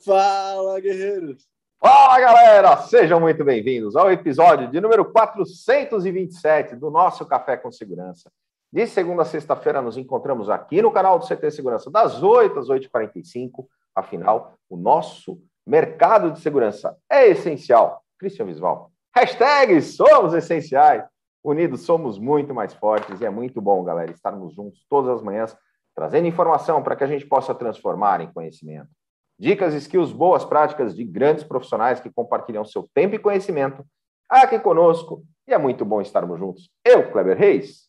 Fala, guerreiros! Fala, galera! Sejam muito bem-vindos ao episódio de número 427 do nosso Café com Segurança. De segunda a sexta-feira, nos encontramos aqui no canal do CT Segurança, das 8 às 8h45. Afinal, o nosso mercado de segurança é essencial. Cristian Visval. Hashtag somos essenciais. Unidos somos muito mais fortes e é muito bom, galera, estarmos juntos todas as manhãs, trazendo informação para que a gente possa transformar em conhecimento. Dicas, skills, boas práticas de grandes profissionais que compartilham seu tempo e conhecimento aqui conosco. E é muito bom estarmos juntos. Eu, Kleber Reis,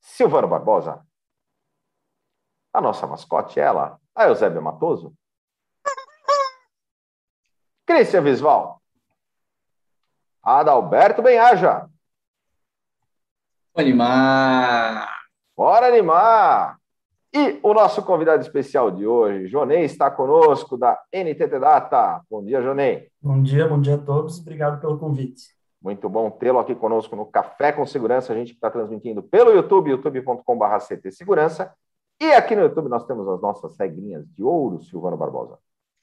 Silvano Barbosa, a nossa mascote, ela, a Eusébia Matoso, Cristian Visval, Adalberto Benhaja. Animar! Bora animar! E o nosso convidado especial de hoje, Jonei, está conosco da NTT Data. Bom dia, Jonei. Bom dia, bom dia a todos. Obrigado pelo convite. Muito bom tê-lo aqui conosco no Café com Segurança. A gente está transmitindo pelo YouTube, youtube.com.br CT Segurança. E aqui no YouTube nós temos as nossas regrinhas de ouro, Silvano Barbosa.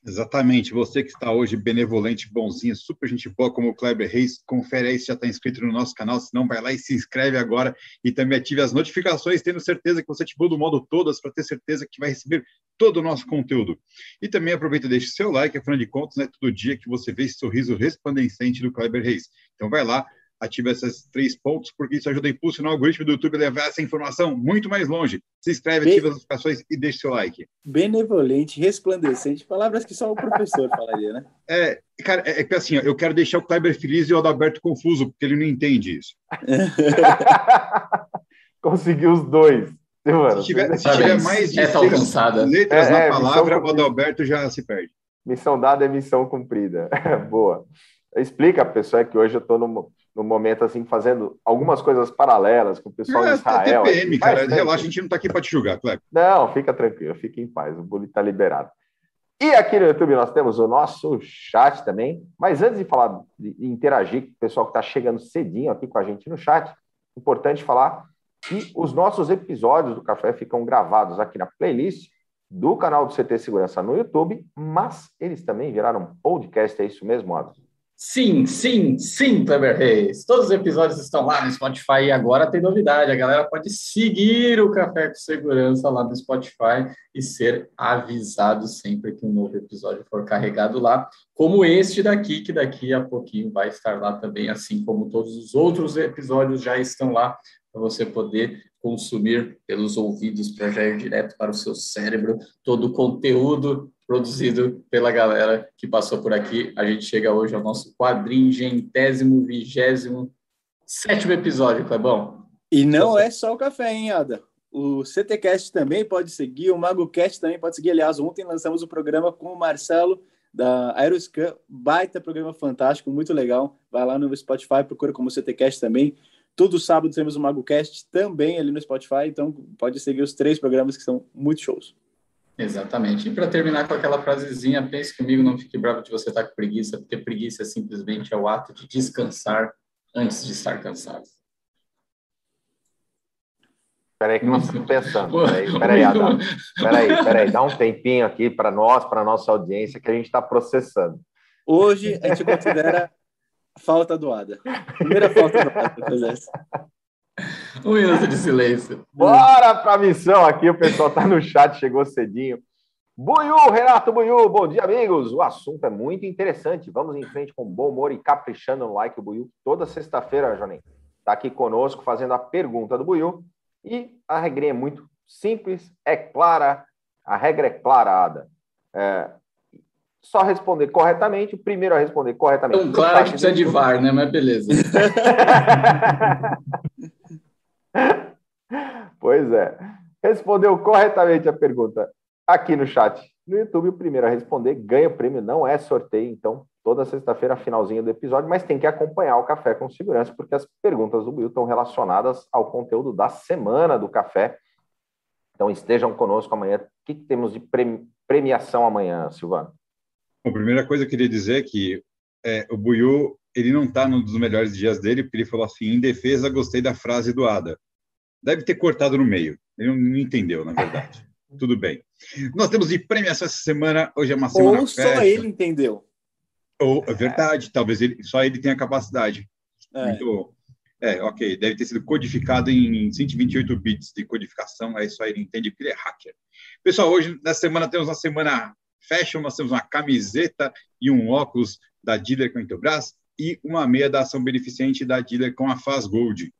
Exatamente. Você que está hoje benevolente, bonzinho, super gente boa, como o Kleber Reis, confere aí se já está inscrito no nosso canal. Se não, vai lá e se inscreve agora e também ative as notificações, tendo certeza que você ativou do modo todas para ter certeza que vai receber todo o nosso conteúdo. E também aproveita e deixe seu like, afinal de contas, né, todo dia que você vê esse sorriso resplandecente do Kleber Reis. Então vai lá, ative esses três pontos, porque isso ajuda a impulsionar o algoritmo do YouTube a levar essa informação muito mais longe. Se inscreve, ative as notificações e deixe seu like. Benevolente, resplandecente, palavras que só o professor falaria, né? É, cara, é, é que assim, ó, eu quero deixar o Kleber feliz e o Adalberto confuso, porque ele não entende isso. Conseguiu os dois. Mano, se tiver, se tiver mais de Essa alcançada. letras É, na é, palavra, o missão Adalberto já se perde. Missão dada é missão cumprida. Boa. Explica, pessoal, é que hoje eu estou no, no momento assim, fazendo algumas coisas paralelas com o pessoal de É, Israel. TPM, aqui. cara, relaxa, a gente não está aqui para te julgar, Kleber. Não, fica tranquilo, fique em paz, o bullying está liberado. E aqui no YouTube nós temos o nosso chat também, mas antes de falar, de de interagir com o pessoal que está chegando cedinho aqui com a gente no chat, importante falar que os nossos episódios do Café ficam gravados aqui na playlist do canal do CT Segurança no YouTube, mas eles também viraram podcast, é isso mesmo, Adam? Sim, sim, sim, Kleber Reis. Todos os episódios estão lá no Spotify e agora tem novidade. A galera pode seguir o Café com Segurança lá no Spotify e ser avisado sempre que um novo episódio for carregado lá, como este daqui, que daqui a pouquinho vai estar lá também, assim como todos os outros episódios já estão lá para você poder consumir pelos ouvidos para já ir direto para o seu cérebro todo o conteúdo produzido pela galera que passou por aqui. A gente chega hoje ao nosso quadringentésimo, vigésimo, sétimo episódio, Clebão. E não é só o café, hein, Ada? O CTCast também pode seguir, o MagoCast também pode seguir. Aliás, ontem lançamos o programa com o Marcelo da Aeroscan, baita programa fantástico, muito legal. Vai lá no Spotify, procura como CTCast também. Todo sábado temos o MagoCast também ali no Spotify, então pode seguir os três programas que são muito shows. Exatamente. E para terminar com aquela frasezinha, pense comigo, não fique bravo de você estar com preguiça, porque preguiça simplesmente é o ato de descansar antes de estar cansado. Peraí que nós estamos pensando. Peraí, peraí, Adam. Peraí, peraí, dá um tempinho aqui para nós, para a nossa audiência, que a gente está processando. Hoje a gente considera falta doada. Primeira falta doada. Um minuto de silêncio. Bora para a missão aqui, o pessoal está no chat, chegou cedinho. Buiu, Renato Buiu, bom dia, amigos. O assunto é muito interessante. Vamos em frente com bom humor e caprichando no like. O Buiu, toda sexta-feira, Jonem, está aqui conosco fazendo a pergunta do Buiu. E a regrinha é muito simples, é clara. A regra é clara, Ada. É, só responder corretamente. O primeiro a responder corretamente. Tão claro que precisa de VAR, né? Mas beleza. pois é. Respondeu corretamente a pergunta aqui no chat. No YouTube, o primeiro a responder ganha o prêmio. Não é sorteio, então, toda sexta-feira, finalzinho do episódio, mas tem que acompanhar o café com segurança, porque as perguntas do Will estão relacionadas ao conteúdo da semana do café. Então, estejam conosco amanhã. O que, que temos de premiação amanhã, Silvano? A primeira coisa que eu queria dizer é que é, o Buiu, ele não está num dos melhores dias dele, porque ele falou assim, em defesa, gostei da frase do Ada. Deve ter cortado no meio. Ele não entendeu, na verdade. tudo bem. Nós temos de premiação essa semana, hoje é uma semana Ou só ele entendeu. Ou, é verdade, talvez ele, só ele tenha capacidade. É. Muito, é, ok, deve ter sido codificado em 128 bits de codificação, aí só ele entende porque ele é hacker. Pessoal, hoje, nessa semana, temos uma semana fashion, nós temos uma camiseta e um óculos da Dealer com a Intelbras e uma meia da ação beneficente da Dealer com a Faz Gold.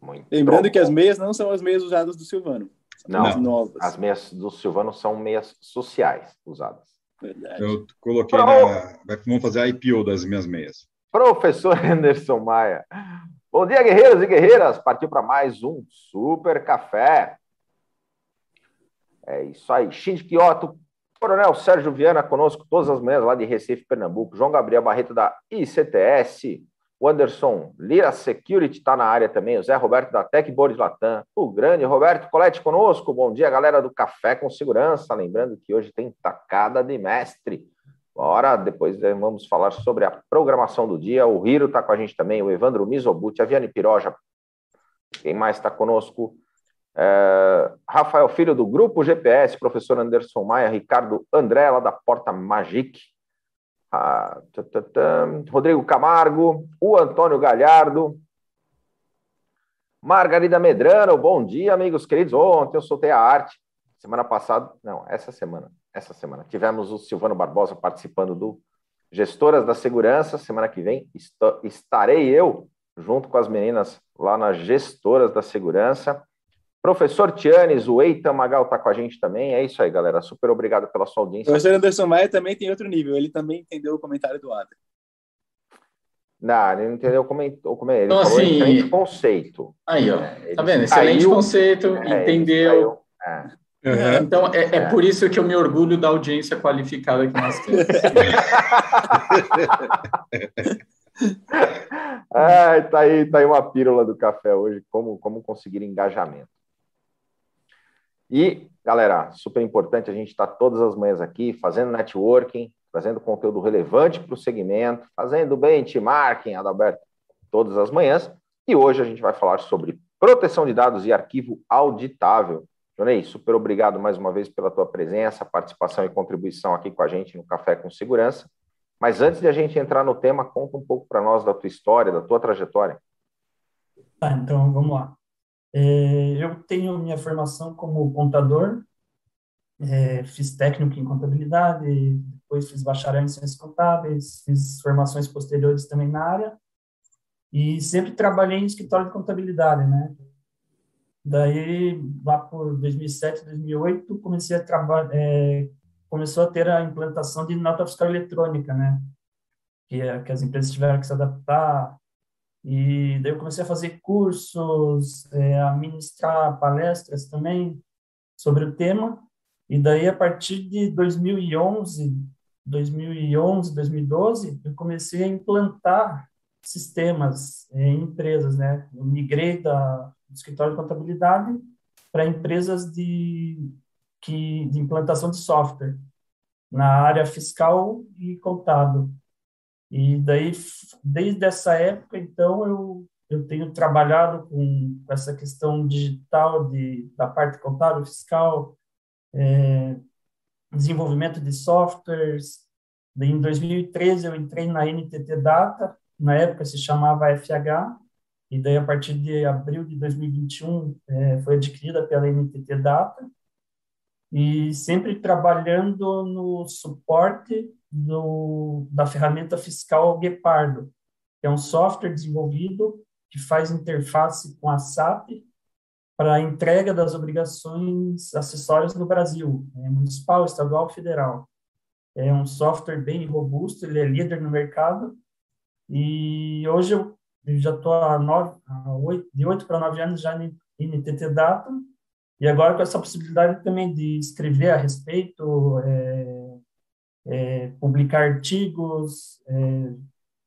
Muito Lembrando bom. que as meias não são as meias usadas do Silvano. Não, meias novas. as meias do Silvano são meias sociais usadas. Verdade. Eu coloquei Pro... na... Vamos fazer a IPO das minhas meias. Professor Anderson Maia. Bom dia, guerreiros e guerreiras. Partiu para mais um Super Café. É isso aí. Shinji Kyoto, Coronel Sérgio Viana conosco todas as manhãs lá de Recife, Pernambuco. João Gabriel Barreto da ICTS. O Anderson Lira Security está na área também. O Zé Roberto da Tech Board Latam. O grande Roberto Colete conosco. Bom dia, galera do Café com Segurança. Lembrando que hoje tem tacada de mestre. Bora, depois vamos falar sobre a programação do dia. O Hiro está com a gente também, o Evandro Mizobuti, a Viane Piroja. Quem mais está conosco? É, Rafael Filho, do Grupo GPS, professor Anderson Maia, Ricardo André, lá da Porta Magic. Ah, tã, tã, tã, Rodrigo Camargo, o Antônio Galhardo, Margarida Medrano, bom dia, amigos queridos. Ontem eu soltei a arte, semana passada, não, essa semana, essa semana. Tivemos o Silvano Barbosa participando do Gestoras da Segurança. Semana que vem estarei eu junto com as meninas lá nas Gestoras da Segurança. Professor Tianes, o Eitan Magal está com a gente também. É isso aí, galera. Super obrigado pela sua audiência. O professor Anderson Maia também tem outro nível. Ele também entendeu o comentário do Adam. Não, ele não entendeu como, como é. Ele então, falou assim, excelente conceito. Aí, ó. É, tá vendo? Excelente caiu, conceito, é, entendeu. É. Uhum. Então, é, é, por isso que eu me orgulho da audiência qualificada que nós temos. Ai, tá aí, tá aí uma pílula do café hoje, como, como conseguir engajamento. E, galera, super importante, a gente está todas as manhãs aqui fazendo networking, trazendo conteúdo relevante para o segmento, fazendo benchmarking, Adalberto, todas as manhãs. E hoje a gente vai falar sobre proteção de dados e arquivo auditável. Jonei, super obrigado mais uma vez pela tua presença, participação e contribuição aqui com a gente no Café com Segurança. Mas antes de a gente entrar no tema, conta um pouco para nós da tua história, da tua trajetória. Tá, então vamos lá. É, eu tenho minha formação como contador, é, fiz técnico em contabilidade, depois fiz bacharel em ciências contábeis, fiz formações posteriores também na área, e sempre trabalhei em escritório de contabilidade, né? Daí, lá por 2007, 2008, comecei a trabalhar, é, começou a ter a implantação de nota fiscal eletrônica, né? Que, é, que as empresas tiveram que se adaptar e daí eu comecei a fazer cursos, é, a ministrar palestras também sobre o tema. E daí, a partir de 2011, 2011, 2012, eu comecei a implantar sistemas é, em empresas, né? Eu migrei da, do escritório de contabilidade para empresas de, que, de implantação de software na área fiscal e contábil. E daí, desde essa época, então, eu, eu tenho trabalhado com essa questão digital de, da parte contábil, fiscal, é, desenvolvimento de softwares. Daí, em 2013, eu entrei na NTT Data, na época se chamava FH, e daí, a partir de abril de 2021, é, foi adquirida pela NTT Data, e sempre trabalhando no suporte do, da ferramenta fiscal Guepardo, que é um software desenvolvido que faz interface com a SAP para a entrega das obrigações acessórias no Brasil, é municipal, estadual, federal. É um software bem robusto, ele é líder no mercado, e hoje eu, já estou há, nove, oito, de oito para nove anos já em NTT Data, e agora com essa possibilidade também de escrever a respeito, é, é, publicar artigos, é,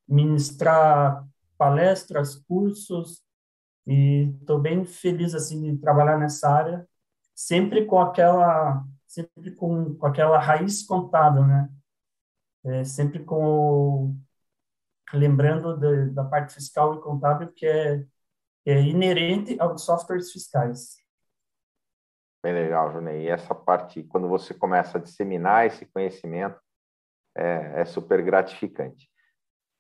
ministrar palestras, cursos, e estou bem feliz assim de trabalhar nessa área, sempre com aquela, sempre com, com aquela raiz contábil, né? É, sempre com lembrando de, da parte fiscal e contábil que é, é inerente aos softwares fiscais. Bem legal, Junei. E essa parte, quando você começa a disseminar esse conhecimento, é, é super gratificante.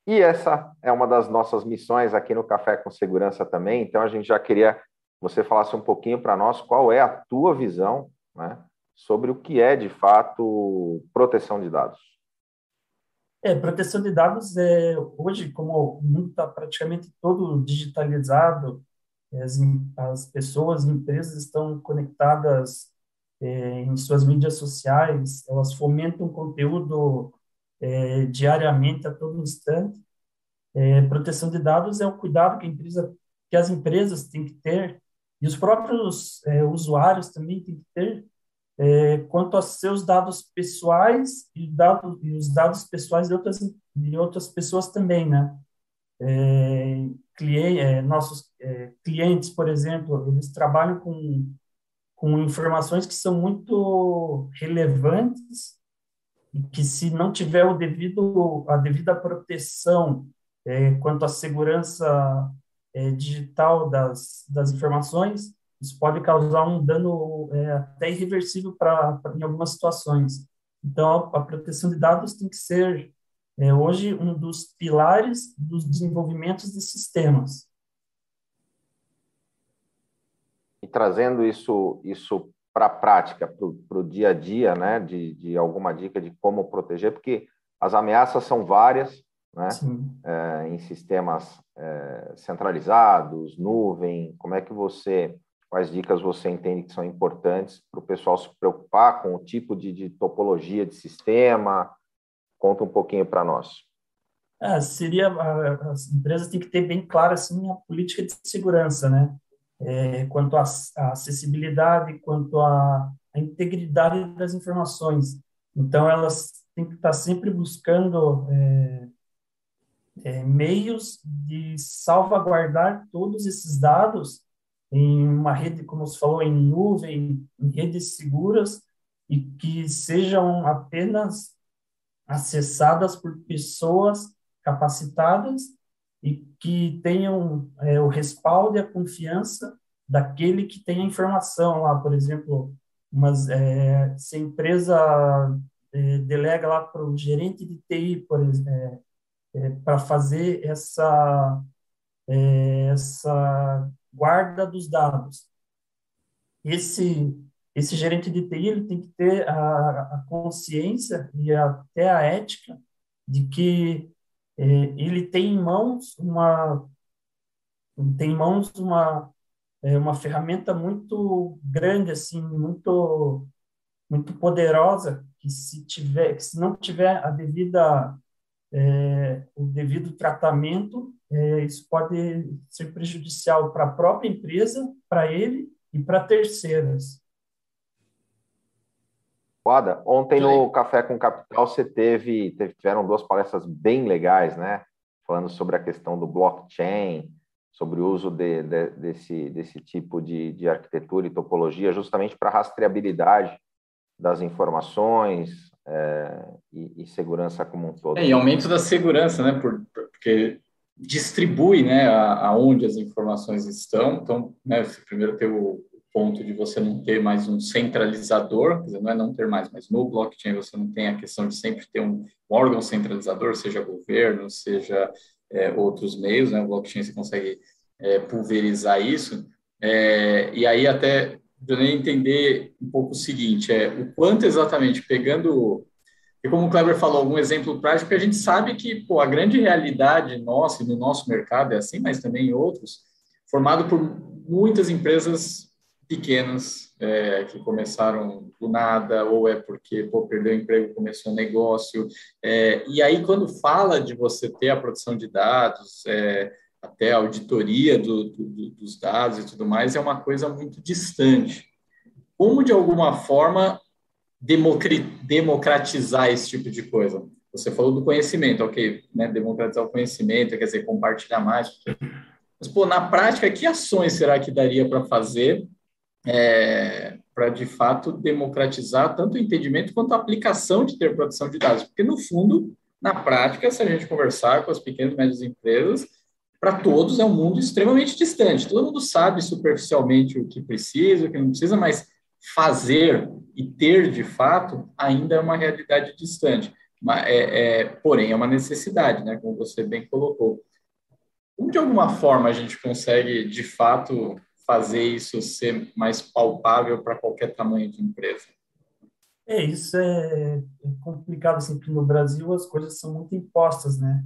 E essa é uma das nossas missões aqui no Café com Segurança também. Então, a gente já queria que você falasse um pouquinho para nós qual é a tua visão né, sobre o que é, de fato, proteção de dados. É, proteção de dados, é, hoje, como o mundo está praticamente todo digitalizado, as, as pessoas, empresas estão conectadas é, em suas mídias sociais, elas fomentam conteúdo é, diariamente, a todo instante. É, proteção de dados é o cuidado que, empresa, que as empresas têm que ter, e os próprios é, usuários também têm que ter, é, quanto aos seus dados pessoais e, dado, e os dados pessoais de outras, de outras pessoas também, né? É, cliente, é, nossos clientes, por exemplo, eles trabalham com, com informações que são muito relevantes e que se não tiver o devido a devida proteção é, quanto à segurança é, digital das, das informações, isso pode causar um dano é, até irreversível para em algumas situações. Então, a, a proteção de dados tem que ser é hoje um dos pilares dos desenvolvimentos de sistemas. E trazendo isso, isso para a prática, para o dia a dia, né, de, de alguma dica de como proteger, porque as ameaças são várias, né, é, em sistemas é, centralizados, nuvem, como é que você, quais dicas você entende que são importantes para o pessoal se preocupar com o tipo de, de topologia de sistema, conta um pouquinho para nós. É, seria, as empresas têm que ter bem clara assim, a política de segurança, né, é, quanto à acessibilidade, quanto à, integridade das informações. Então, elas têm que estar sempre buscando é, é, meios de salvaguardar todos esses dados em uma rede, como você falou, em nuvem, em redes seguras, e que sejam apenas acessadas por pessoas capacitadas e que tenham é, o respaldo e a confiança daquele que tem a informação lá, por exemplo, mas é, se a empresa é, delega lá para o gerente de TI, por exemplo, é, é, para fazer essa é, essa guarda dos dados. Esse esse gerente de TI ele tem que ter a, a consciência e até a ética de que ele tem em mãos uma tem em mãos uma é, uma ferramenta muito grande assim muito muito poderosa que se tiver que se não tiver a devida é, o devido tratamento é, isso pode ser prejudicial para a própria empresa para ele e para terceiras Foda. Ontem no Café com Capital você teve, teve, tiveram duas palestras bem legais, né? Falando sobre a questão do blockchain, sobre o uso de, de, desse, desse tipo de, de arquitetura e topologia, justamente para rastreabilidade das informações é, e, e, segurança como um todo. É, e aumento da segurança, né? Por, porque distribui, né, aonde as informações estão. Então, né, primeiro ter o, ponto de você não ter mais um centralizador, dizer, não é não ter mais, mas no blockchain você não tem a questão de sempre ter um órgão centralizador, seja governo, seja é, outros meios, né? O blockchain você consegue é, pulverizar isso. É, e aí até eu entender um pouco o seguinte, é o quanto exatamente pegando e como o Kleber falou, algum exemplo prático, a gente sabe que pô, a grande realidade nossa e no nosso mercado é assim, mas também em outros, formado por muitas empresas pequenas é, que começaram do nada, ou é porque pô, perdeu o emprego, começou um negócio. É, e aí, quando fala de você ter a produção de dados, é, até a auditoria do, do, dos dados e tudo mais, é uma coisa muito distante. Como, de alguma forma, democratizar esse tipo de coisa? Você falou do conhecimento, ok, né? democratizar o conhecimento, quer dizer, compartilhar mais. Mas, pô, na prática, que ações será que daria para fazer é, para de fato democratizar tanto o entendimento quanto a aplicação de ter produção de dados, porque no fundo, na prática, se a gente conversar com as pequenas e médias empresas, para todos é um mundo extremamente distante. Todo mundo sabe superficialmente o que precisa, o que não precisa, mas fazer e ter de fato ainda é uma realidade distante. É, é, porém, é uma necessidade, né? Como você bem colocou. Como de alguma forma a gente consegue de fato fazer isso ser mais palpável para qualquer tamanho de empresa? É, isso é, é complicado, assim, porque no Brasil as coisas são muito impostas, né?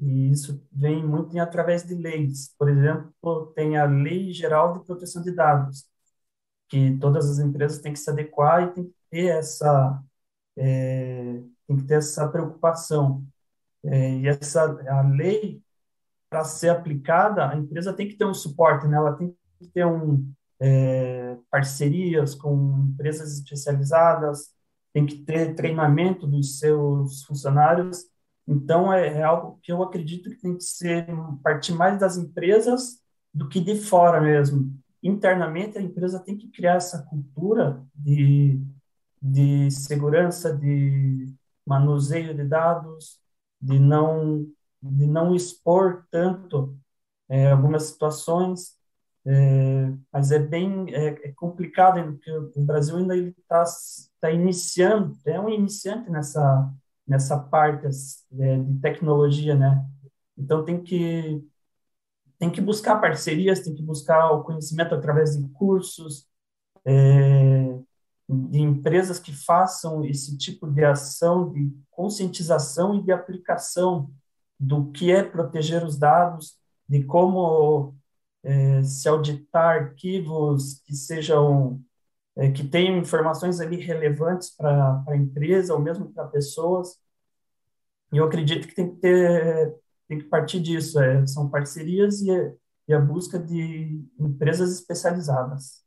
E isso vem muito em, através de leis. Por exemplo, tem a Lei Geral de Proteção de Dados, que todas as empresas têm que se adequar e tem que ter essa, é, tem que ter essa preocupação. É, e essa a lei, para ser aplicada, a empresa tem que ter um suporte, né? ela tem ter é, parcerias com empresas especializadas, tem que ter treinamento dos seus funcionários. Então, é, é, algo que eu acredito que tem que ser partir mais das empresas do que de fora mesmo. Internamente, a empresa tem que criar essa cultura de, de segurança, de manuseio de dados, de não, de não expor tanto é, algumas situações é, mas é bem é, é complicado, porque o Brasil ainda está tá iniciando, é um iniciante nessa, nessa parte é, de tecnologia, né? Então tem que tem que buscar parcerias, tem que buscar o conhecimento através de cursos, é, de empresas que façam esse tipo de ação de conscientização e de aplicação do que é proteger os dados, de como é, se auditar arquivos que sejam é, que tenham informações ali relevantes para a empresa ou mesmo para pessoas. E eu acredito que tem que ter tem que partir disso, é, são parcerias e, e a busca de empresas especializadas.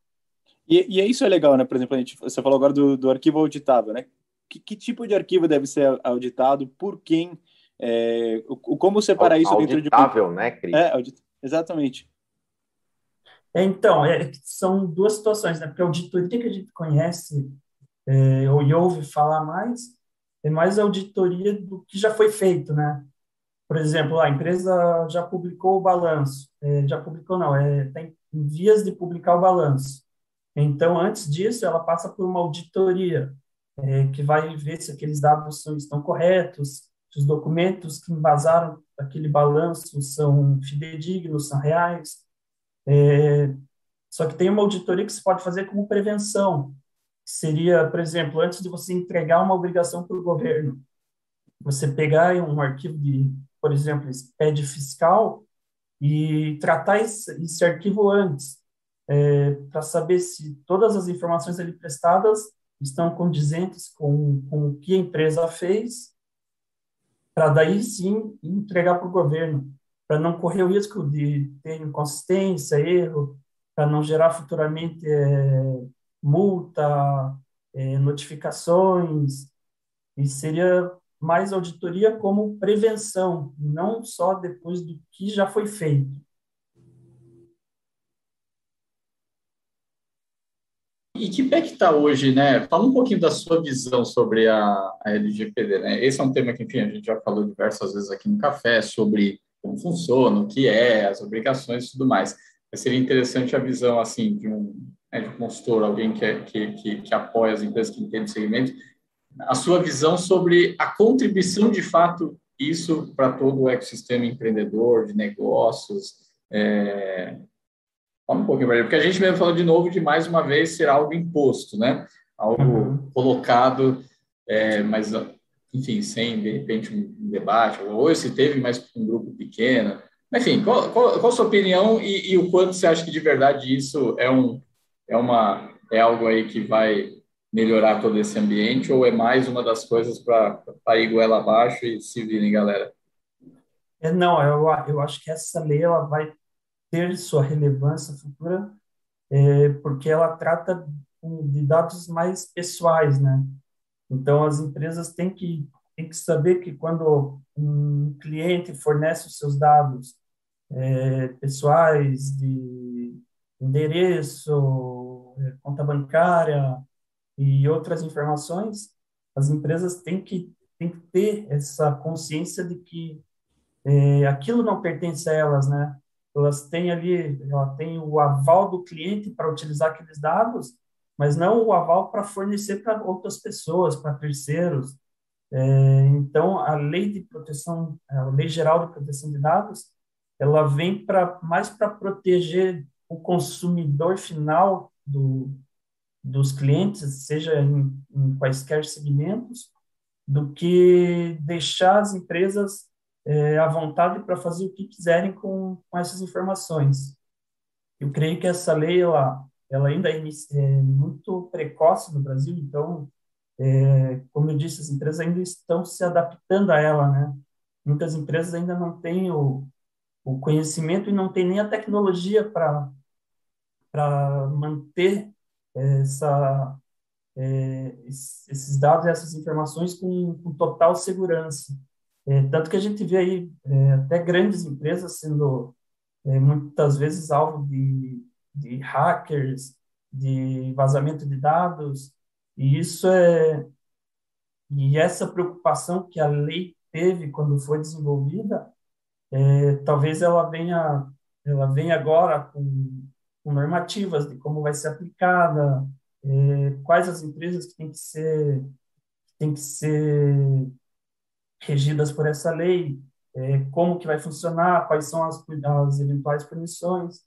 E, e, é isso é legal, né? Por exemplo, a gente, você falou agora do, do arquivo auditável, né? Que, que, tipo de arquivo deve ser auditado? Por quem? É, o, como separar isso dentro de... Auditável, né, Cris? É, audit... exatamente. É, então, é, são duas situações, né? Porque a auditoria que a gente conhece é, ou ouve falar mais é mais a auditoria do que já foi feito, né? Por exemplo, a empresa já publicou o balanço, é, já publicou não, é, tem vias de publicar o balanço. Então, antes disso, ela passa por uma auditoria é, que vai ver se aqueles dados são, estão corretos, se os documentos que embasaram aquele balanço são fidedignos, são reais, é, só que tem uma auditoria que se pode fazer como prevenção, seria, por exemplo, antes de você entregar uma obrigação para o governo, você pegar um arquivo de, por exemplo, PED fiscal e tratar esse, esse arquivo antes, é, para saber se todas as informações ali prestadas estão condizentes com, com o que a empresa fez, para daí sim entregar para o governo para não correr o risco de ter inconsistência, erro, para não gerar futuramente é, multa, é, notificações, e seria mais auditoria como prevenção, não só depois do que já foi feito. E que pé que está hoje, né? Fala um pouquinho da sua visão sobre a, a LGPD, né? Esse é um tema que, enfim, a gente já falou diversas vezes aqui no café, sobre como funciona, o que é, as obrigações e tudo mais. Mas seria interessante a visão assim de um, né, de um consultor, alguém que, é, que, que, que, apoia as empresas que entende o segmento, a sua visão sobre a contribuição de fato isso para todo o ecossistema empreendedor, de negócios. É... Fala um pouquinho porque a gente mesmo falou de novo de mais uma vez ser algo imposto, né? Algo uhum. colocado, é, mas enfim, sem de repente um debate, ou se teve, com um grupo pequeno. Enfim, qual, qual, qual a sua opinião e, e, o quanto você acha que de verdade isso é, um, é, uma, é algo aí que vai melhorar todo esse ambiente ou é mais uma das coisas para ir goela abaixo e se virem, galera? É, não, eu, eu acho que essa lei ela vai ter sua relevância futura é, porque ela trata de dados mais pessoais, né? Então, as empresas têm que, têm que saber que quando um cliente fornece os seus dados é, pessoais, de endereço, é, conta bancária e outras informações, as empresas têm que, têm que ter essa consciência de que é, aquilo não pertence a elas, né? Elas têm ali, ela tem o aval do cliente para utilizar aqueles dados mas não o aval para fornecer para outras pessoas, para terceiros. É, então, a lei de proteção, a lei geral de proteção de dados, ela vem para mais para proteger o consumidor final do, dos clientes, seja em, em quaisquer segmentos, do que deixar as empresas é, à vontade para fazer o que quiserem com, com essas informações. Eu creio que essa lei ela, ela ainda é, é muito precoce no Brasil, então, é, como eu disse, as empresas ainda estão se adaptando a ela, né? Muitas empresas ainda não têm o, o conhecimento e não têm nem a tecnologia para manter essa é, esses dados e essas informações com, com total segurança. É, tanto que a gente vê aí é, até grandes empresas sendo é, muitas vezes alvo de, de hackers, de vazamento de dados, e isso é e essa preocupação que a lei teve quando foi desenvolvida, é, talvez ela venha ela venha agora com, com normativas de como vai ser aplicada, é, quais as empresas que têm que ser têm que ser regidas por essa lei, é, como que vai funcionar, quais são as, as eventuais punições.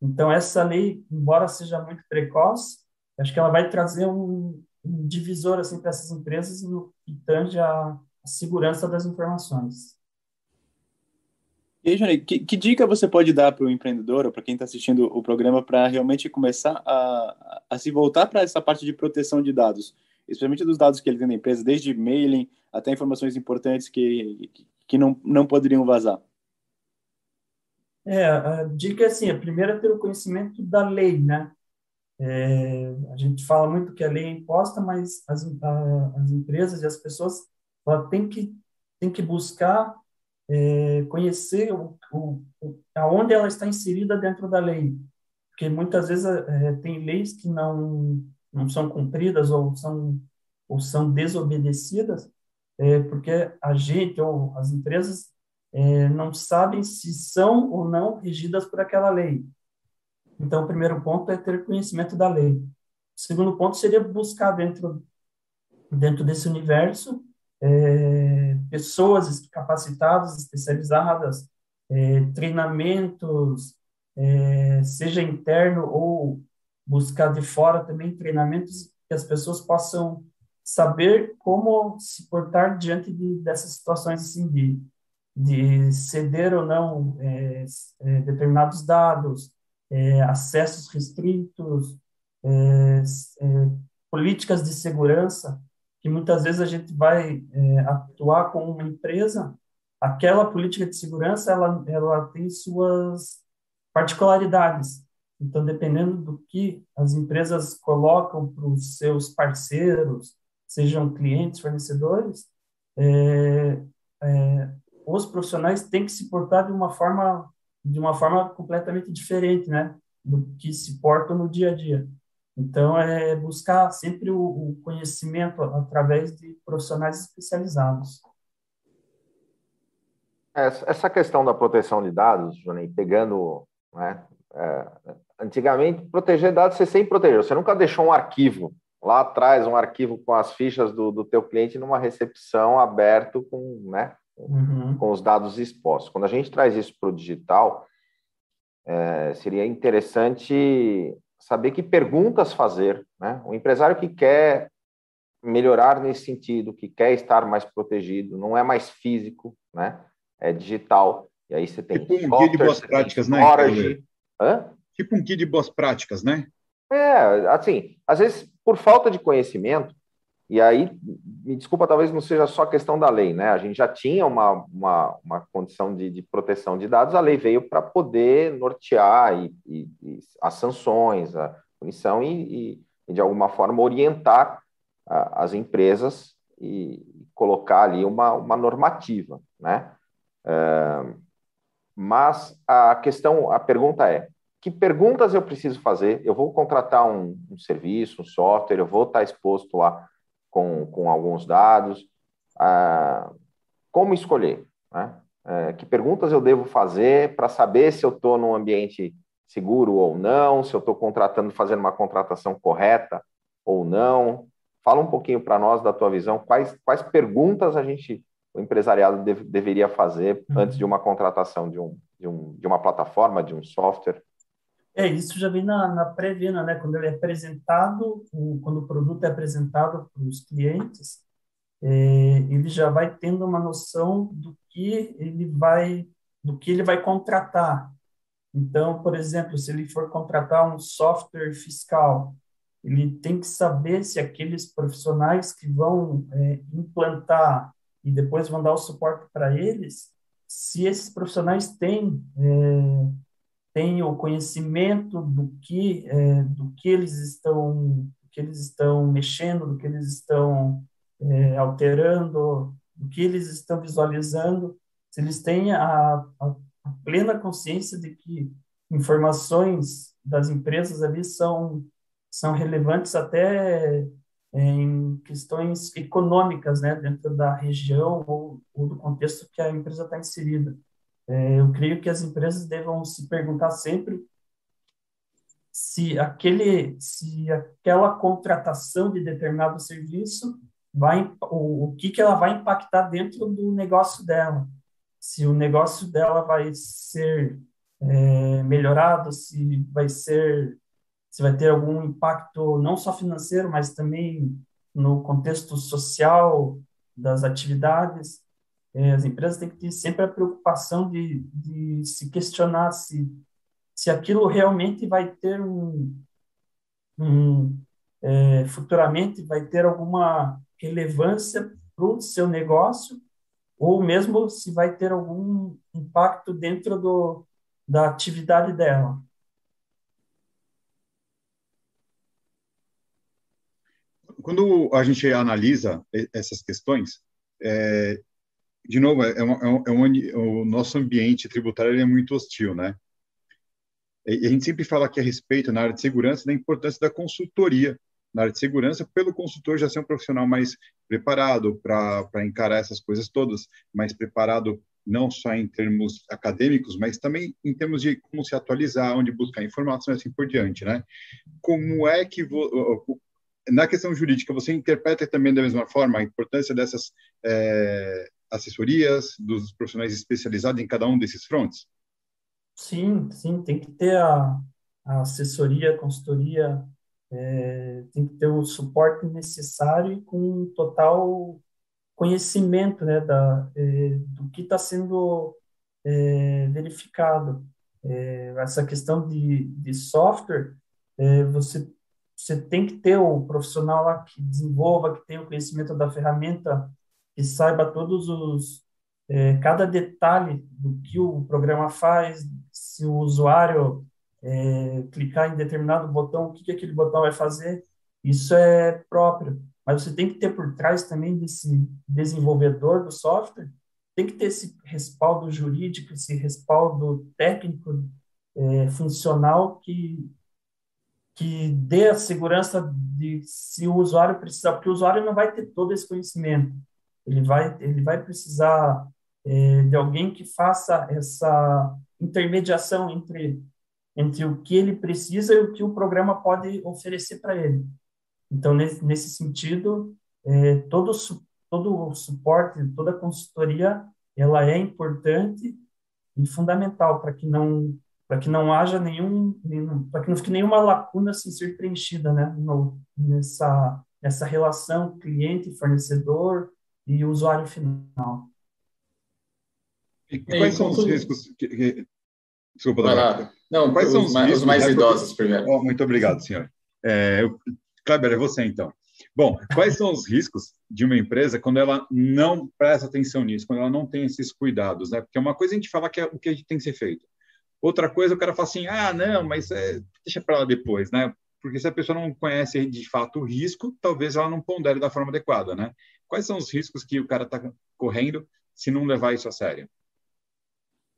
Então, essa lei, embora seja muito precoce, acho que ela vai trazer um, divisor assim, para essas empresas no que tange a, a segurança das informações. E aí, Johnny, que, que, dica você pode dar para o empreendedor ou para quem está assistindo o programa para realmente começar a, a se voltar para essa parte de proteção de dados? especialmente dos dados que ele tem na empresa, desde mailing até informações importantes que, que não, não poderiam vazar? É, a dica é assim, a primeira é ter o conhecimento da lei, né? É, a gente fala muito que a lei é imposta, mas as, a, as empresas e as pessoas ela tem que tem que buscar é, conhecer o, o, aonde ela está inserida dentro da lei, porque muitas vezes é, tem leis que não não são cumpridas ou são ou são desobedecidas, é, porque a gente ou as empresas é, não sabem se são ou não regidas por aquela lei. Então, o primeiro ponto é ter conhecimento da lei. O segundo ponto seria buscar dentro dentro desse universo é, pessoas capacitadas, especializadas, é, treinamentos, é, seja interno ou buscar de fora também treinamentos que as pessoas possam saber como se portar diante de, dessas situações assim de, de ceder ou não é, é, determinados dados, é, acessos restritos, é, é, políticas de segurança, que muitas vezes a gente vai atuar com uma empresa, aquela política de segurança ela, ela tem suas particularidades. Então, dependendo do que as empresas colocam para os seus parceiros, sejam clientes, fornecedores, é, é, os profissionais têm que se portar de uma forma de uma forma completamente diferente, né, do que se portam no dia a dia. Então, é buscar sempre o, o conhecimento através de profissionais especializados. Essa questão da proteção de dados, Johnny, pegando né, é, antigamente, proteger dados você sempre protegeu. Você nunca deixou um arquivo lá atrás, um arquivo com as fichas do, do teu cliente numa recepção aberto com, né, uhum. com os dados expostos. Quando a gente traz isso para o digital, é, seria interessante saber que perguntas fazer. Né? O empresário que quer melhorar nesse sentido, que quer estar mais protegido, não é mais físico, né? é digital. E aí você tem tipo um guia de boas práticas, né? Tipo um guia de boas práticas, né? É, assim, às vezes por falta de conhecimento, e aí, me desculpa, talvez não seja só questão da lei, né? A gente já tinha uma, uma, uma condição de, de proteção de dados, a lei veio para poder nortear e, e, e, as sanções, a punição e, e de alguma forma, orientar a, as empresas e colocar ali uma, uma normativa, né? É, mas a questão, a pergunta é: que perguntas eu preciso fazer? Eu vou contratar um, um serviço, um software, eu vou estar exposto lá com, com alguns dados. Ah, como escolher? Né? É, que perguntas eu devo fazer para saber se eu estou num ambiente seguro ou não, se eu estou contratando, fazendo uma contratação correta ou não. Fala um pouquinho para nós da tua visão, quais, quais perguntas a gente, o empresariado deve, deveria fazer uhum. antes de uma contratação de, um, de, um, de uma plataforma, de um software? É, isso já vem na, na pré-venda, né? Quando ele é apresentado, o, quando o produto é apresentado para os clientes, é, ele já vai tendo uma noção do que ele vai, do que ele vai contratar. Então, por exemplo, se ele for contratar um software fiscal, ele tem que saber se aqueles profissionais que vão é, implantar e depois vão dar o suporte para eles, se esses profissionais têm é, o conhecimento do que é, do que eles estão que eles estão mexendo, do que eles estão é, alterando, do que eles estão visualizando, se eles têm a, a, a plena consciência de que informações das empresas ali são são relevantes até é, em questões econômicas, né, dentro da região ou, ou do contexto que a empresa está inserida. É, eu creio que as empresas devam se perguntar sempre se aquele, se aquela contratação de determinado serviço vai, o, o que que ela vai impactar dentro do negócio dela. Se o negócio dela vai ser é, melhorado, se vai ser, se vai ter algum impacto não só financeiro, mas também no contexto social das atividades. É, as empresas têm que ter sempre a preocupação de, de se questionar se, se aquilo realmente vai ter um, um é, futuramente vai ter alguma relevância para o seu negócio ou mesmo se vai ter algum impacto dentro do, da atividade dela. Quando a gente analisa essas questões, é, de novo, é, uma, é, uma, é o nosso ambiente tributário é muito hostil, né? E a gente sempre fala aqui a respeito, na área de segurança, da importância da consultoria na área de segurança, pelo consultor já ser um profissional mais preparado para encarar essas coisas todas, mais preparado não só em termos acadêmicos, mas também em termos de como se atualizar, onde buscar informação e assim por diante, né? Como é que na questão jurídica você interpreta também da mesma forma a importância dessas é, assessorias dos profissionais especializados em cada um desses frontes? Sim, sim, tem que ter a, a assessoria, a consultoria, é, tem que ter o suporte necessário e com total conhecimento né, da, é, do que está sendo é, verificado. É, essa questão de, de software, é, você, você tem que ter o profissional lá que desenvolva, que tenha o conhecimento da ferramenta, que saiba todos os, é, cada detalhe do que o programa faz, se o usuário é, clicar em determinado botão, o que, que aquele botão vai fazer, isso é próprio. Mas você tem que ter por trás também desse desenvolvedor do software, tem que ter esse respaldo jurídico, esse respaldo técnico, é, funcional que que dê a segurança de se o usuário precisar, porque o usuário não vai ter todo esse conhecimento, ele vai ele vai precisar é, de alguém que faça essa intermediação entre entre o que ele precisa e o que o programa pode oferecer para ele. Então, nesse, nesse sentido, é, todo, todo o suporte, toda a consultoria, ela é importante e fundamental para que não para que não haja nenhum, nenhum para que não fique nenhuma lacuna sem ser preenchida, né, no, nessa nessa relação cliente fornecedor e usuário final. E quais são os riscos que, que... Desculpa, Vai Não, quais são os, mais, riscos, os mais idosos primeiro. Oh, muito obrigado, senhor. É, eu Kleber, é você então. Bom, quais são os riscos de uma empresa quando ela não presta atenção nisso, quando ela não tem esses cuidados, né? Porque uma coisa é a gente falar que é o que tem que ser feito. Outra coisa, o cara fala assim, ah, não, mas é, deixa para lá depois, né? Porque se a pessoa não conhece de fato o risco, talvez ela não pondere da forma adequada, né? Quais são os riscos que o cara está correndo se não levar isso a sério?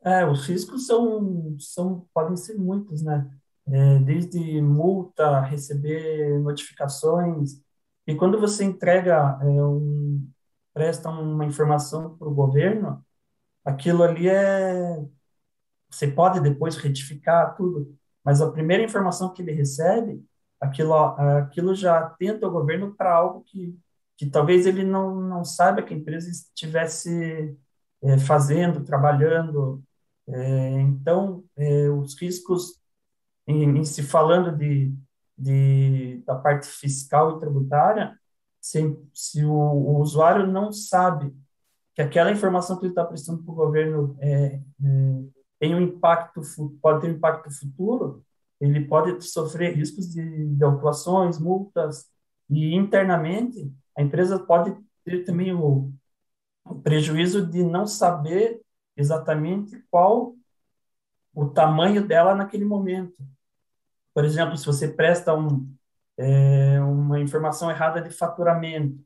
É, os riscos são, são podem ser muitos, né? é, desde multa, receber notificações. E quando você entrega, é, um, presta uma informação para o governo, aquilo ali é. Você pode depois retificar tudo, mas a primeira informação que ele recebe, aquilo, aquilo já atenta o governo para algo que, que talvez ele não, não saiba que a empresa estivesse é, fazendo, trabalhando. É, então, é, os riscos, em, em, se falando de, de, da parte fiscal e tributária, se, se o, o usuário não sabe que aquela informação que ele está prestando para o governo é, é, tem um impacto, pode ter um impacto futuro, ele pode sofrer riscos de, de autuações, multas, e internamente a empresa pode ter também o, o prejuízo de não saber exatamente qual o tamanho dela naquele momento. Por exemplo, se você presta um, é, uma informação errada de faturamento,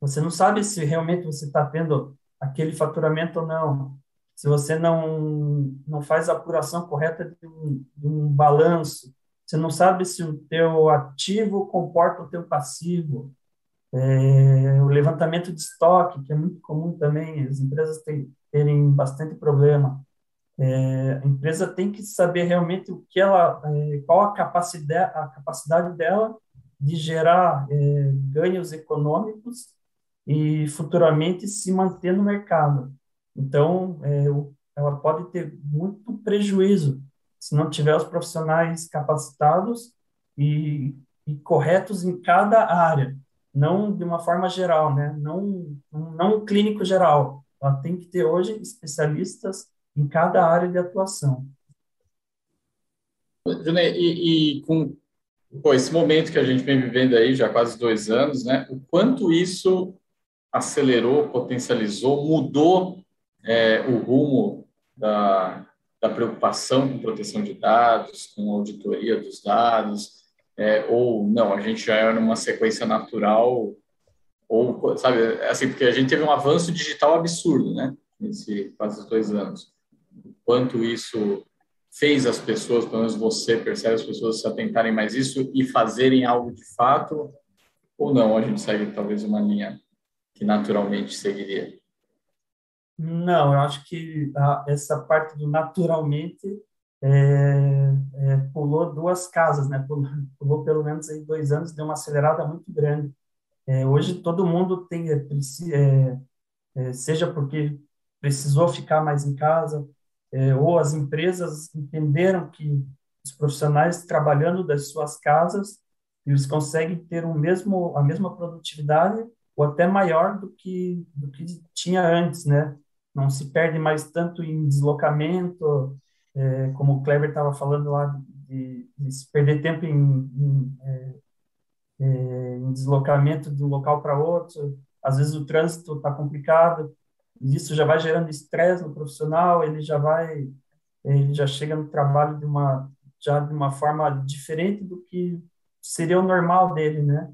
você não sabe se realmente você está tendo aquele faturamento ou não. Se você não, não faz a apuração correta de um, de um balanço, você não sabe se o teu ativo comporta o teu passivo. É, o levantamento de estoque, que é muito comum também, as empresas têm, terem bastante problema. É, a empresa tem que saber realmente o que ela, é, qual a capacidade, a capacidade dela de gerar é, ganhos econômicos e futuramente se manter no mercado. Então, é, ela pode ter muito prejuízo se não tiver os profissionais capacitados e, e corretos em cada área, não de uma forma geral, né? Não, não um clínico geral. Ela tem que ter hoje especialistas em cada área de atuação. E, e com pô, esse momento que a gente vem vivendo aí já quase dois anos, né? O quanto isso acelerou, potencializou, mudou é, o rumo da, da preocupação com proteção de dados, com auditoria dos dados, é, ou não, a gente já era numa sequência natural, ou, sabe, assim, porque a gente teve um avanço digital absurdo, né, nesse quase dois anos. O quanto isso fez as pessoas, pelo menos você percebe as pessoas se atentarem mais isso e fazerem algo de fato, ou não, a gente segue talvez uma linha que naturalmente seguiria? Não, eu acho que a, essa parte do naturalmente é, é, pulou duas casas, né? Pulou, pulou, pelo menos aí dois anos, deu uma acelerada muito grande. É, hoje todo mundo tem, é, é, é, seja porque precisou ficar mais em casa, ou as empresas entenderam que os profissionais trabalhando das suas casas eles conseguem ter o mesmo a mesma produtividade ou até maior do que, do que tinha antes, né? Não se perde mais tanto em deslocamento, é, como o Kleber estava falando lá, de, de, se perder tempo em, em, é, é, em deslocamento de um local para outro. Às vezes o trânsito está complicado, e isso já vai gerando estresse no profissional, ele já vai, ele já chega no trabalho de uma, já de uma forma diferente do que seria o normal dele, né?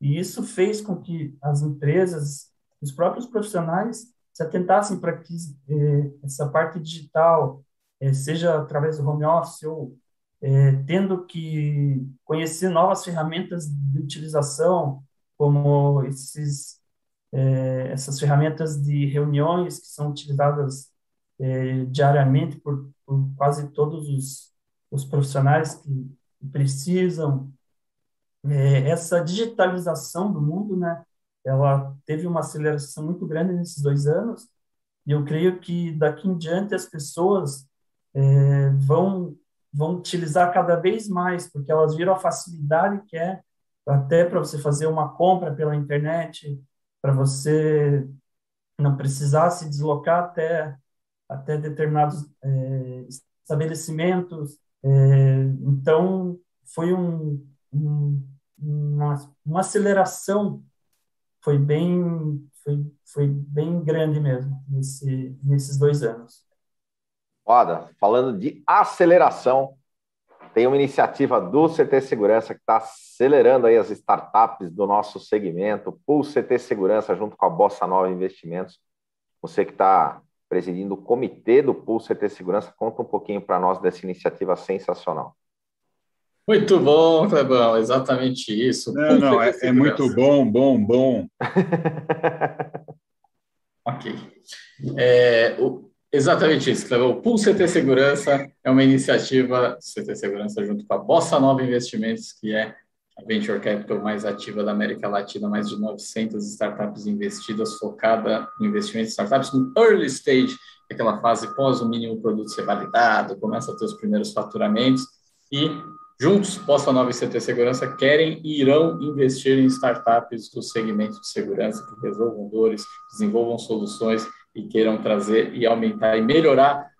E isso fez com que as empresas, os próprios profissionais, se atentassem para que eh, essa parte digital, eh, seja através do home office ou eh, tendo que conhecer novas ferramentas de utilização, como esses, essas ferramentas de reuniões que são utilizadas diariamente por, por, quase todos os, os profissionais que precisam é, essa digitalização do mundo, né, ela teve uma aceleração muito grande nesses dois anos, e eu creio que daqui em diante as pessoas é, vão vão utilizar cada vez mais, porque elas viram a facilidade que é até para você fazer uma compra pela internet, para você não precisar se deslocar até até determinados é, estabelecimentos. É, então, foi um, um uma, uma aceleração foi bem foi, foi bem grande mesmo nesse, nesses dois anos. Foda. Falando de aceleração, tem uma iniciativa do CT Segurança que está acelerando aí as startups do nosso segmento, Pool CT Segurança junto com a Bossa Nova Investimentos. Você que está presidindo o comitê do Pool CT Segurança, conta um pouquinho para nós dessa iniciativa sensacional. Muito bom, Clebão, exatamente isso. Não, não, é, é, muito bom, bom, bom. ok. É, o, Exatamente isso, Cleo. O Pool CT Segurança é uma iniciativa CT Segurança junto com a Bossa Nova Investimentos, que é a venture capital mais ativa da América Latina, mais de 900 startups investidas, focada no investimento em startups no early stage, aquela fase pós o mínimo produto ser validado, começa a ter os primeiros faturamentos e juntos, Bossa Nova e CT Segurança querem e irão investir em startups do segmento de segurança que resolvam dores, desenvolvam soluções e queiram trazer e aumentar e melhorar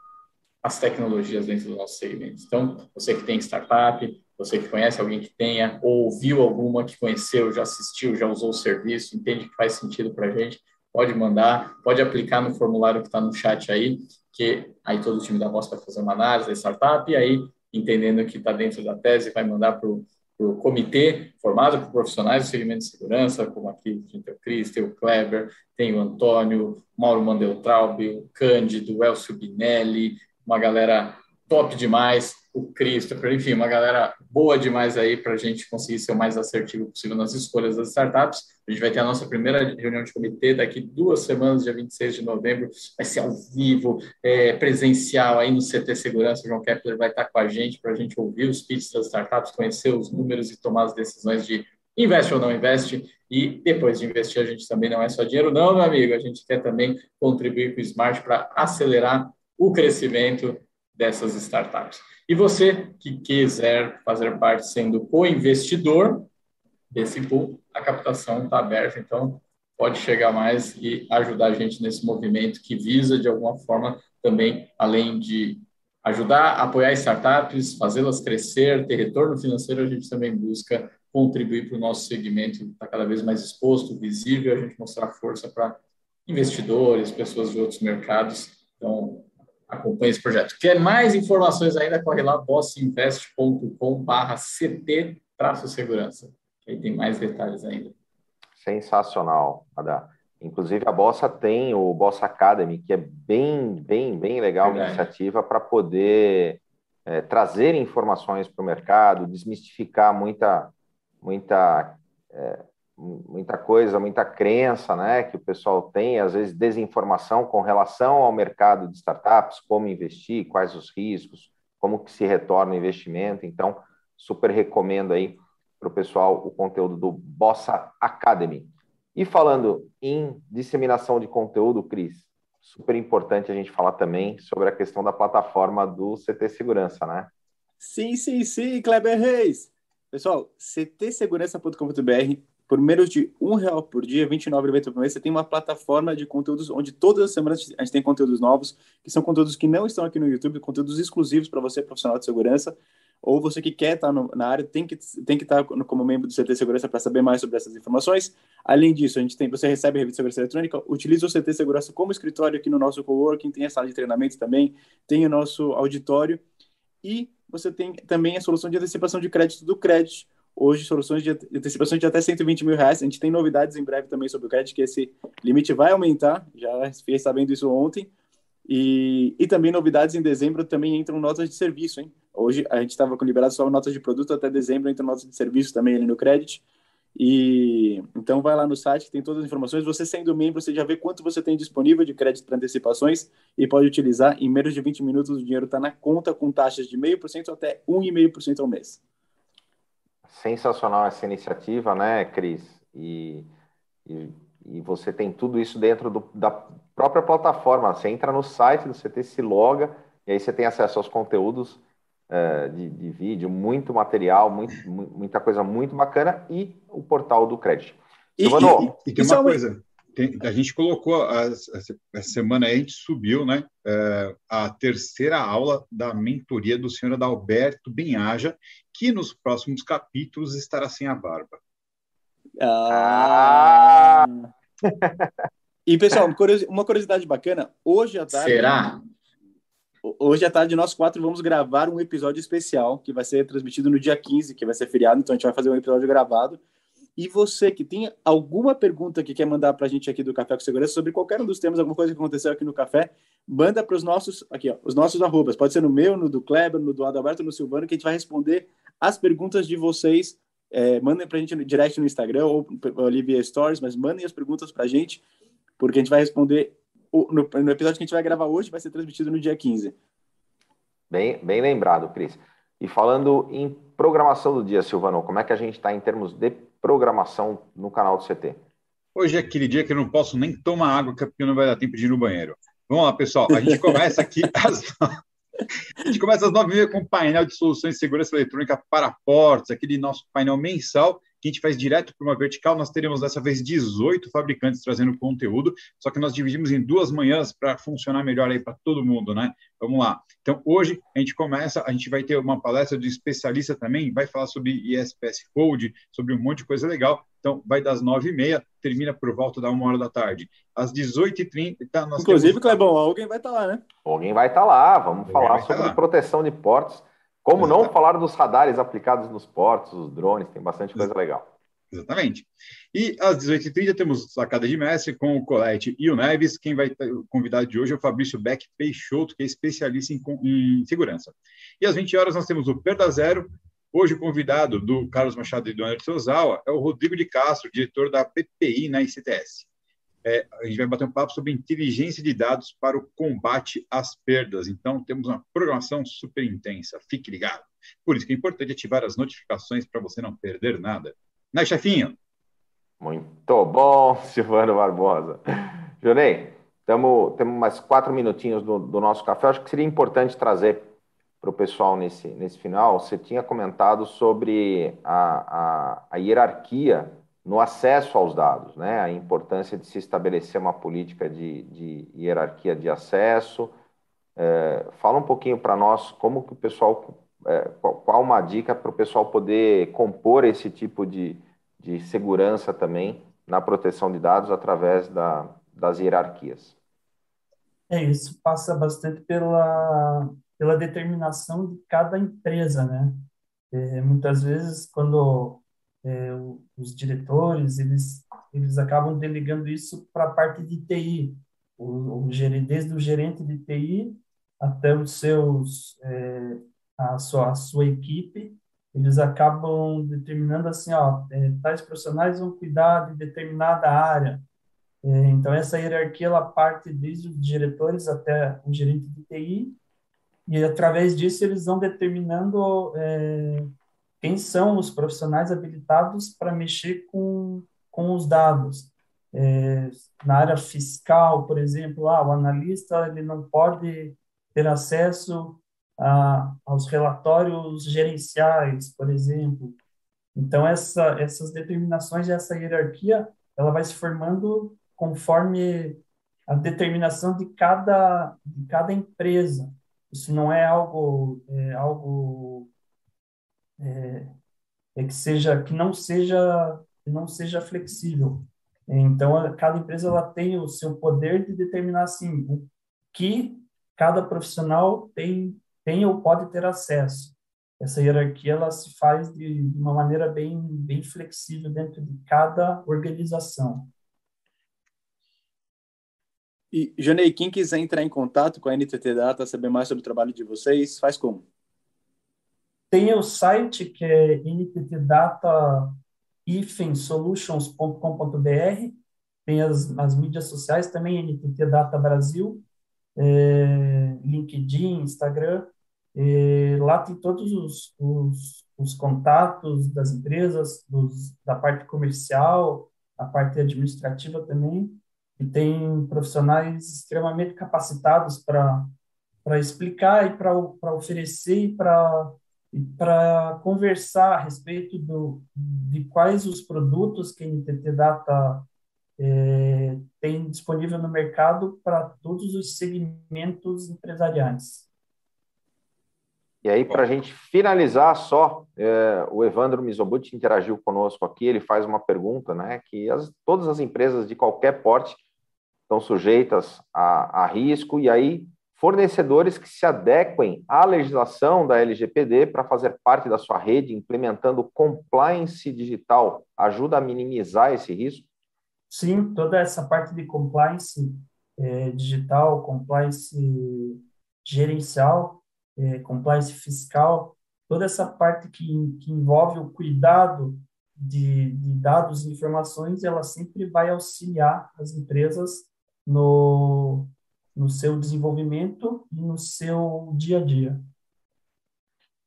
as tecnologias dentro do nosso segmento. Então, você que tem startup, você que conhece alguém que tenha, ou ouviu alguma que conheceu, já assistiu, já usou o serviço, entende que faz sentido para a gente, pode mandar, pode aplicar no formulário que está no chat aí, que aí todo o time da Boss vai fazer uma análise da startup, e aí, entendendo que está dentro da tese, vai mandar para o comitê formado por profissionais do segmento de segurança, como aqui tem o Cris, tem o Kleber, tem o Antônio, Mauro Mandeltraub, o Cândido, o Elcio Binelli, uma galera top demais, o Christopher, enfim, uma galera boa demais aí para a gente conseguir ser o mais assertivo possível nas escolhas das startups. A gente vai ter a nossa primeira reunião de comitê daqui duas semanas, dia 26 de novembro, vai ser ao vivo, é, presencial aí no CT Segurança. O João Kepler vai estar com a gente para a gente ouvir os pitches das startups, conhecer os números e tomar as decisões de investe ou não investe. E depois de investir, a gente também não é só dinheiro, não, meu amigo. A gente quer também contribuir com o Smart para acelerar o crescimento dessas startups. E você que quiser fazer parte sendo co-investidor desse pool, a captação está aberta, então pode chegar mais e ajudar a gente nesse movimento que visa, de alguma forma, também, além de ajudar apoiar startups, fazê-las crescer, ter retorno financeiro, a gente também busca contribuir para o nosso segmento estar tá cada vez mais exposto, visível, a gente mostrar força para investidores, pessoas de outros mercados. Então, acompanhe esse projeto. Quer mais informações ainda, corre lá, bossinvest.com CT-segurança. Aí tem mais detalhes ainda. Sensacional, Adá. Inclusive, a Bossa tem o Bossa Academy, que é bem, bem, bem legal Verdade. uma iniciativa para poder é, trazer informações para o mercado, desmistificar muita, muita é, muita coisa, muita crença, né, que o pessoal tem, às vezes desinformação com relação ao mercado de startups, como investir, quais os riscos, como que se retorna o investimento. Então, super recomendo aí para o pessoal o conteúdo do Bossa Academy. E falando em disseminação de conteúdo, Cris, super importante a gente falar também sobre a questão da plataforma do CT Segurança, né? Sim, sim, sim, Kleber Reis. Pessoal, ctsegurança.com.br por menos de um real por dia, R$29,90 por mês, você tem uma plataforma de conteúdos onde todas as semanas a gente tem conteúdos novos, que são conteúdos que não estão aqui no YouTube, conteúdos exclusivos para você, profissional de segurança, ou você que quer estar no, na área, tem que, tem que estar como membro do CT Segurança para saber mais sobre essas informações. Além disso, a gente tem, você recebe a revista de segurança eletrônica, utiliza o CT Segurança como escritório aqui no nosso coworking, tem a sala de treinamento também, tem o nosso auditório, e você tem também a solução de antecipação de crédito do crédito, hoje soluções de antecipação de até 120 mil reais. A gente tem novidades em breve também sobre o crédito, que esse limite vai aumentar, já fiquei sabendo isso ontem. E, e também novidades em dezembro também entram notas de serviço, hein? Hoje a gente estava com liberado só notas de produto, até dezembro entram notas de serviço também ali no crédito. E então vai lá no site que tem todas as informações. Você sendo membro, você já vê quanto você tem disponível de crédito para antecipações e pode utilizar. Em menos de 20 minutos o dinheiro está na conta com taxas de 0,5% até 1,5% ao mês sensacional essa iniciativa, né, Cris? E, e, e, você tem tudo isso dentro do, da própria plataforma. Você entra no site do CT, se loga, e aí você tem acesso aos conteúdos é, de, de, vídeo, muito material, muito, muita coisa muito bacana, e o portal do crédito. E, e, e, tem uma coisa, tem, a gente colocou, essa semana aí, a gente subiu né, é, a terceira aula da mentoria do senhor Adalberto Benhaja, que nos próximos capítulos estará sem a barba. Ah! e, pessoal, uma curiosidade bacana, hoje à tarde... Será? Hoje à tarde, nós quatro vamos gravar um episódio especial, que vai ser transmitido no dia 15, que vai ser feriado, então a gente vai fazer um episódio gravado. E você que tem alguma pergunta que quer mandar para a gente aqui do Café com Segurança sobre qualquer um dos temas, alguma coisa que aconteceu aqui no café, manda para os nossos, aqui, ó, os nossos arrobas. Pode ser no meu, no do Kleber, no do Adalberto, no Silvano, que a gente vai responder as perguntas de vocês. É, mandem para a gente no direct no Instagram ou ali via Stories, mas mandem as perguntas para a gente, porque a gente vai responder no, no, episódio que a gente vai gravar hoje vai ser transmitido no dia 15. Bem, bem lembrado, Cris. E falando em programação do dia, Silvano, como é que a gente está em termos de programação no canal do CT? Hoje é aquele dia que eu não posso nem tomar água, porque não vai dar tempo de ir no banheiro. Vamos lá, pessoal. A gente começa aqui às a gente começa às nove com o painel de soluções de segurança eletrônica para portas, aquele nosso painel mensal que a gente faz direto para uma vertical. Nós teremos dessa vez 18 fabricantes trazendo conteúdo, só que nós dividimos em duas manhãs para funcionar melhor aí para todo mundo, né? Vamos lá. Então, hoje a gente começa, a gente vai ter uma palestra de especialista também, vai falar sobre ISPS Code, sobre um monte de coisa legal. Então, vai das nove e meia, termina por volta da uma hora da tarde. Às 18h30, tá, nós Inclusive, temos... Clebão, alguém vai estar tá lá, né? Alguém vai estar tá lá, vamos alguém falar sobre tá proteção de portos como Exatamente. não falar dos radares aplicados nos portos, os drones, tem bastante coisa legal. Exatamente. E às 18h30 temos Sacada de Mestre com o Colette e o Neves. Quem vai ter o convidado de hoje é o Fabrício Beck Peixoto, que é especialista em, em segurança. E às 20 horas nós temos o Perda Zero. Hoje o convidado do Carlos Machado e do Anderson Ozawa é o Rodrigo de Castro, diretor da PPI na ICTS é, a gente vai bater um papo sobre inteligência de dados para o combate às perdas. Então, temos uma programação super intensa. Fique ligado. Por isso que é importante ativar as notificações para você não perder nada. Né, chefinho? Muito bom, Silvano Barbosa. Jonei, temos mais quatro minutinhos do, do nosso café. Acho que seria importante trazer para o pessoal nesse, nesse final. Você tinha comentado sobre a, a, a hierarquia no acesso aos dados, né? a importância de se estabelecer uma política de, de hierarquia de acesso. É, fala um pouquinho para nós como que o pessoal, é, qual, qual, uma dica para o pessoal poder compor esse tipo de, de segurança também na proteção de dados através da, das hierarquias. É, isso passa bastante pela, pela determinação de cada empresa, né? É, muitas vezes, quando é, os diretores, eles, eles acabam delegando isso para a parte de TI, o, o, desde o gerente de TI até os seus, é, a, sua, a sua equipe, eles acabam determinando assim, ó, é, tais profissionais vão cuidar de determinada área. É, então, essa hierarquia, ela parte desde os diretores até o gerente de TI, e através disso eles vão determinando é, quem são os profissionais habilitados para mexer com, com os dados. É, na área fiscal, por exemplo, ah, o analista ele não pode ter acesso a, aos relatórios gerenciais, por exemplo. Então, essa, essas determinações, essa hierarquia, ela vai se formando conforme a determinação de cada, de cada empresa. Isso não é algo, é algo é, é que seja que não seja não seja flexível. Então, cada empresa ela tem o seu poder de determinar assim o que cada profissional tem tem ou pode ter acesso. Essa hierarquia ela se faz de, de uma maneira bem bem flexível dentro de cada organização. E, Janei, quem quiser entrar em contato com a NTT Data, saber mais sobre o trabalho de vocês, faz como? Tem o site que é nttdata-solutions.com.br, tem as, as mídias sociais também, NTT Data Brasil, é, LinkedIn, Instagram, é, lá tem todos os, os, os, contatos das empresas, dos, da parte comercial, a parte administrativa também, e tem profissionais extremamente capacitados para explicar e para oferecer e para para conversar a respeito do, de quais os produtos que a NTT Data é, tem disponível no mercado para todos os segmentos empresariais. E aí, para a gente finalizar só, é, o Evandro Mizobuti interagiu conosco aqui, ele faz uma pergunta, né, que as, todas as empresas de qualquer porte estão sujeitas a, a risco, e aí fornecedores que se adequem à legislação da LGPD para fazer parte da sua rede, implementando compliance digital, ajuda a minimizar esse risco? Sim, toda essa parte de compliance é, digital, compliance gerencial, é, compliance fiscal, toda essa parte que, que envolve o cuidado de, de dados e informações, ela sempre vai auxiliar as empresas no, no seu desenvolvimento e no seu dia a dia.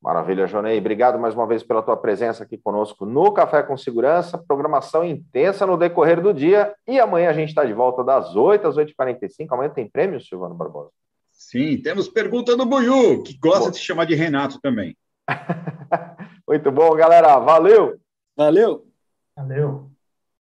Maravilha, Jonei. Obrigado mais uma vez pela tua presença aqui conosco no Café com Segurança. Programação intensa no decorrer do dia. E amanhã a gente está de volta das 8 às 8h45. Amanhã tem prêmio, Silvano Barbosa? Sim, temos pergunta do Buiu, que gosta de se chamar de Renato também. Muito bom, galera. Valeu! Valeu! Valeu!